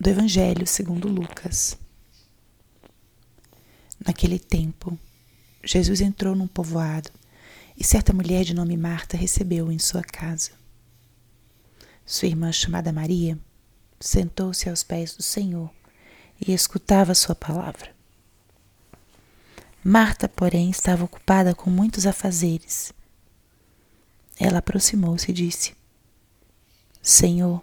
do Evangelho segundo Lucas. Naquele tempo, Jesus entrou num povoado e certa mulher de nome Marta recebeu-o em sua casa. Sua irmã, chamada Maria, sentou-se aos pés do Senhor e escutava sua palavra. Marta, porém, estava ocupada com muitos afazeres. Ela aproximou-se e disse: Senhor,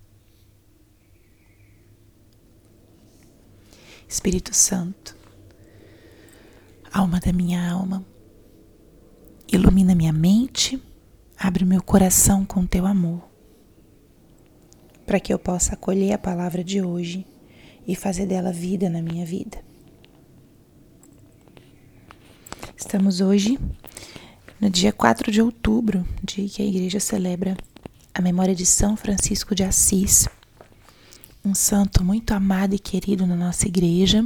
Espírito Santo, alma da minha alma, ilumina minha mente, abre meu coração com teu amor, para que eu possa acolher a palavra de hoje e fazer dela vida na minha vida. Estamos hoje no dia 4 de outubro, dia que a igreja celebra a memória de São Francisco de Assis um santo muito amado e querido na nossa igreja,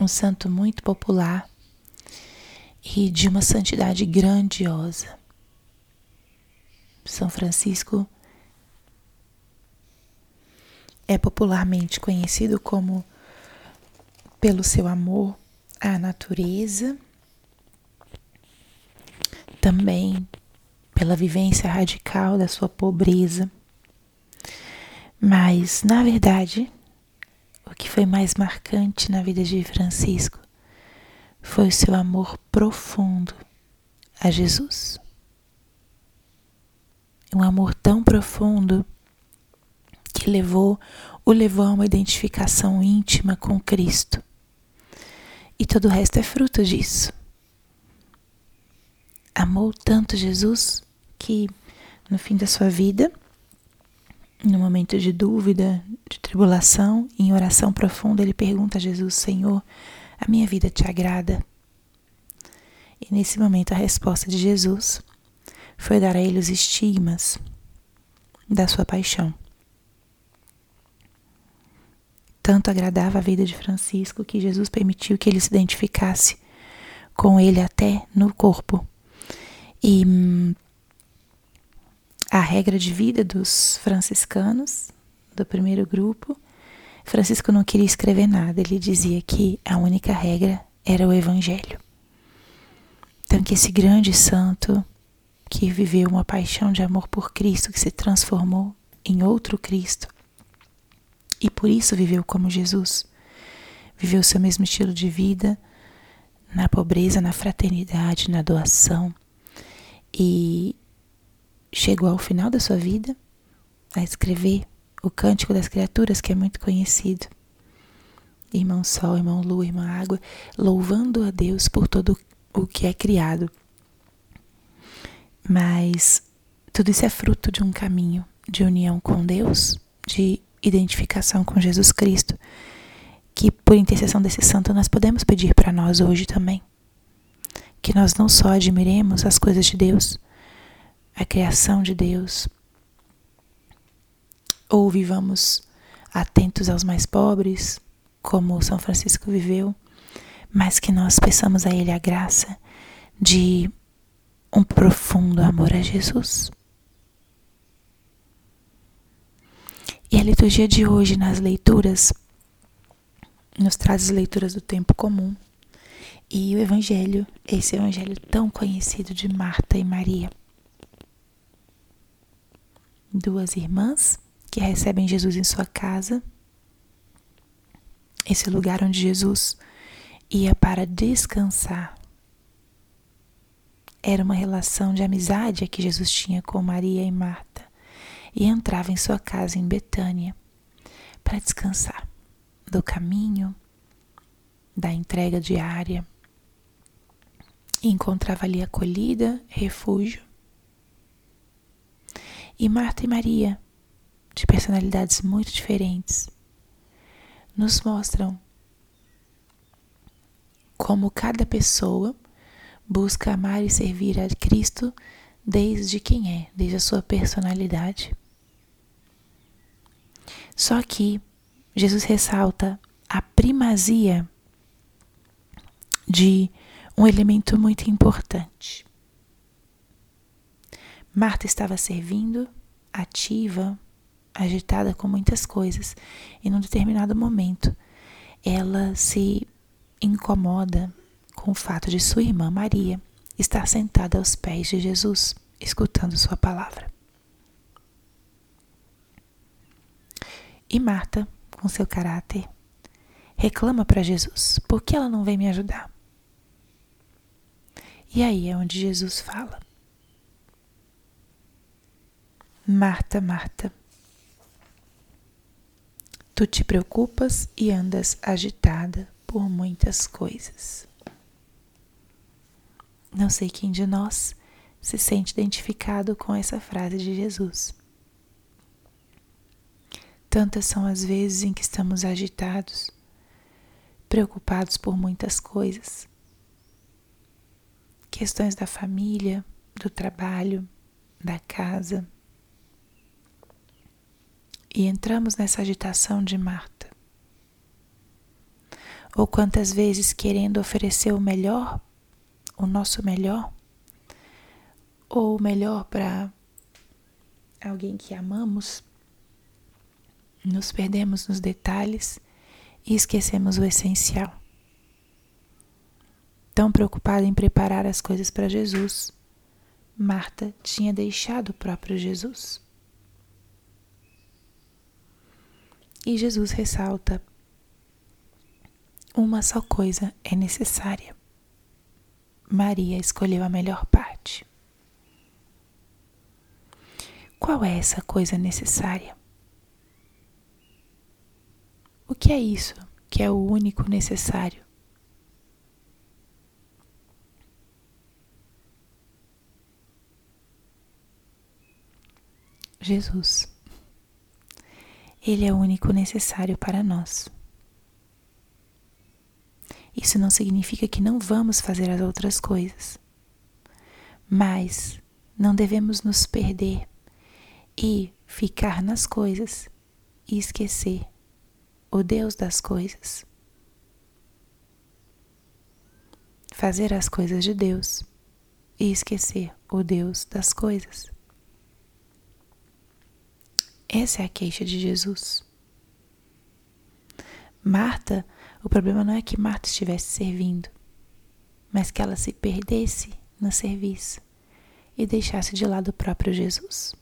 um santo muito popular e de uma santidade grandiosa. São Francisco é popularmente conhecido como pelo seu amor à natureza, também pela vivência radical da sua pobreza mas, na verdade, o que foi mais marcante na vida de Francisco foi o seu amor profundo a Jesus. Um amor tão profundo que levou o levou a uma identificação íntima com Cristo. E todo o resto é fruto disso. Amou tanto Jesus que no fim da sua vida no momento de dúvida, de tribulação, em oração profunda, ele pergunta a Jesus: Senhor, a minha vida te agrada? E nesse momento a resposta de Jesus foi dar a ele os estigmas da sua paixão. Tanto agradava a vida de Francisco que Jesus permitiu que ele se identificasse com ele até no corpo. E hum, a regra de vida dos franciscanos, do primeiro grupo, Francisco não queria escrever nada, ele dizia que a única regra era o Evangelho. Então, que esse grande santo que viveu uma paixão de amor por Cristo, que se transformou em outro Cristo, e por isso viveu como Jesus, viveu seu mesmo estilo de vida, na pobreza, na fraternidade, na doação, e chegou ao final da sua vida a escrever o Cântico das Criaturas, que é muito conhecido. Irmão Sol, Irmão Lua, Irmã Água, louvando a Deus por todo o que é criado. Mas tudo isso é fruto de um caminho de união com Deus, de identificação com Jesus Cristo, que por intercessão desse santo nós podemos pedir para nós hoje também. Que nós não só admiremos as coisas de Deus, a criação de Deus, ou vivamos atentos aos mais pobres, como São Francisco viveu, mas que nós peçamos a Ele a graça de um profundo amor a Jesus. E a liturgia de hoje, nas leituras, nos traz as leituras do tempo comum. E o Evangelho, esse Evangelho tão conhecido de Marta e Maria duas irmãs que recebem Jesus em sua casa, esse lugar onde Jesus ia para descansar. Era uma relação de amizade que Jesus tinha com Maria e Marta e entrava em sua casa em Betânia para descansar do caminho, da entrega diária e encontrava ali acolhida, refúgio e Marta e Maria, de personalidades muito diferentes, nos mostram como cada pessoa busca amar e servir a Cristo desde quem é, desde a sua personalidade. Só que Jesus ressalta a primazia de um elemento muito importante. Marta estava servindo, ativa, agitada com muitas coisas, e num determinado momento ela se incomoda com o fato de sua irmã Maria estar sentada aos pés de Jesus, escutando sua palavra. E Marta, com seu caráter, reclama para Jesus: por que ela não vem me ajudar? E aí é onde Jesus fala: Marta, Marta, tu te preocupas e andas agitada por muitas coisas. Não sei quem de nós se sente identificado com essa frase de Jesus. Tantas são as vezes em que estamos agitados, preocupados por muitas coisas. Questões da família, do trabalho, da casa. E entramos nessa agitação de Marta. Ou quantas vezes querendo oferecer o melhor, o nosso melhor, ou o melhor para alguém que amamos, nos perdemos nos detalhes e esquecemos o essencial. Tão preocupada em preparar as coisas para Jesus, Marta tinha deixado o próprio Jesus. E Jesus ressalta: uma só coisa é necessária. Maria escolheu a melhor parte. Qual é essa coisa necessária? O que é isso que é o único necessário? Jesus. Ele é o único necessário para nós. Isso não significa que não vamos fazer as outras coisas, mas não devemos nos perder e ficar nas coisas e esquecer o Deus das coisas. Fazer as coisas de Deus e esquecer o Deus das coisas. Essa é a queixa de Jesus. Marta, o problema não é que Marta estivesse servindo, mas que ela se perdesse no serviço e deixasse de lado o próprio Jesus.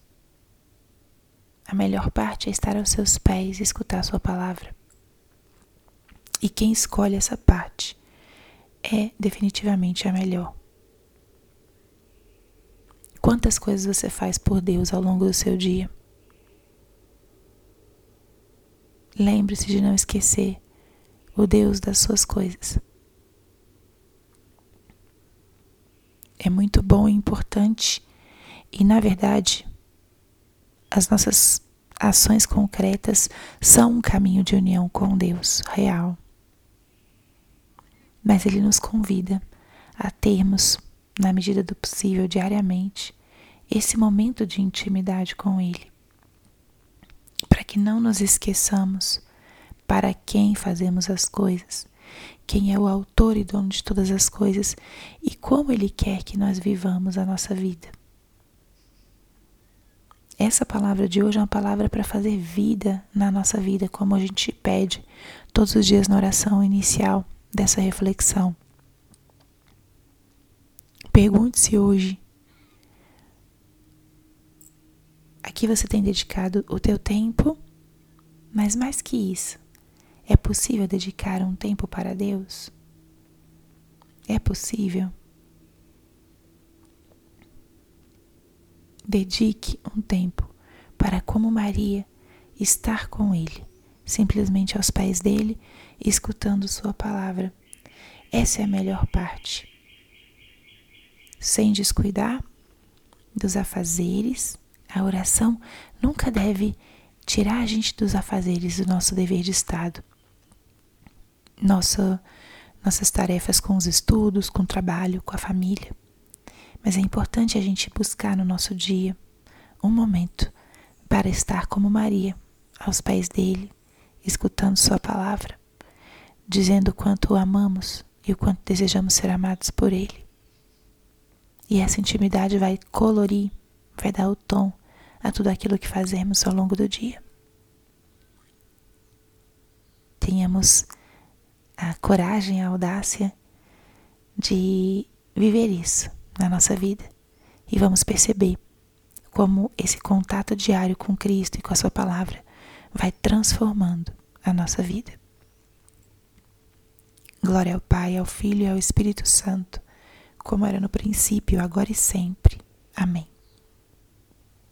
A melhor parte é estar aos seus pés e escutar sua palavra. E quem escolhe essa parte é definitivamente a melhor. Quantas coisas você faz por Deus ao longo do seu dia? Lembre-se de não esquecer o Deus das suas coisas. É muito bom e importante, e na verdade, as nossas ações concretas são um caminho de união com Deus real. Mas Ele nos convida a termos, na medida do possível, diariamente, esse momento de intimidade com Ele, que não nos esqueçamos para quem fazemos as coisas, quem é o autor e dono de todas as coisas e como Ele quer que nós vivamos a nossa vida. Essa palavra de hoje é uma palavra para fazer vida na nossa vida, como a gente pede todos os dias na oração inicial dessa reflexão. Pergunte-se hoje a que você tem dedicado o teu tempo, mas mais que isso, é possível dedicar um tempo para Deus? É possível? Dedique um tempo para, como Maria, estar com Ele, simplesmente aos pés dele, escutando Sua palavra. Essa é a melhor parte. Sem descuidar dos afazeres, a oração nunca deve tirar a gente dos afazeres do nosso dever de Estado. nossa, nossas tarefas com os estudos, com o trabalho, com a família. Mas é importante a gente buscar no nosso dia um momento para estar como Maria, aos pés dele, escutando Sua palavra, dizendo o quanto o amamos e o quanto desejamos ser amados por Ele. E essa intimidade vai colorir, vai dar o tom a tudo aquilo que fazemos ao longo do dia. Tenhamos a coragem, a audácia de viver isso na nossa vida e vamos perceber como esse contato diário com Cristo e com a Sua palavra vai transformando a nossa vida. Glória ao Pai, ao Filho e ao Espírito Santo, como era no princípio, agora e sempre. Amém.